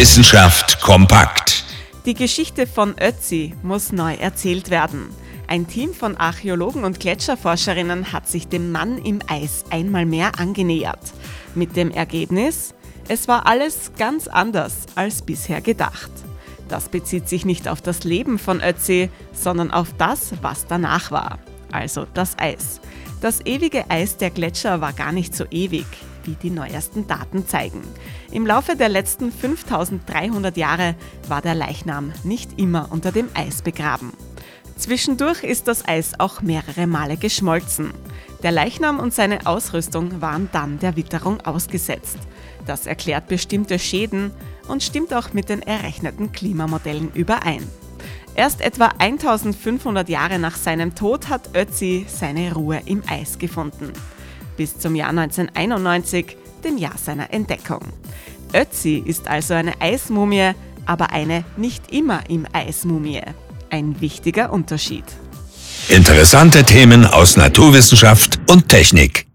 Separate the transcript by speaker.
Speaker 1: Wissenschaft kompakt.
Speaker 2: Die Geschichte von Ötzi muss neu erzählt werden. Ein Team von Archäologen und Gletscherforscherinnen hat sich dem Mann im Eis einmal mehr angenähert. Mit dem Ergebnis, es war alles ganz anders als bisher gedacht. Das bezieht sich nicht auf das Leben von Ötzi, sondern auf das, was danach war. Also das Eis. Das ewige Eis der Gletscher war gar nicht so ewig, wie die neuesten Daten zeigen. Im Laufe der letzten 5300 Jahre war der Leichnam nicht immer unter dem Eis begraben. Zwischendurch ist das Eis auch mehrere Male geschmolzen. Der Leichnam und seine Ausrüstung waren dann der Witterung ausgesetzt. Das erklärt bestimmte Schäden und stimmt auch mit den errechneten Klimamodellen überein. Erst etwa 1500 Jahre nach seinem Tod hat Ötzi seine Ruhe im Eis gefunden. Bis zum Jahr 1991, dem Jahr seiner Entdeckung. Ötzi ist also eine Eismumie, aber eine nicht immer im Eismumie. Ein wichtiger Unterschied.
Speaker 1: Interessante Themen aus Naturwissenschaft und Technik.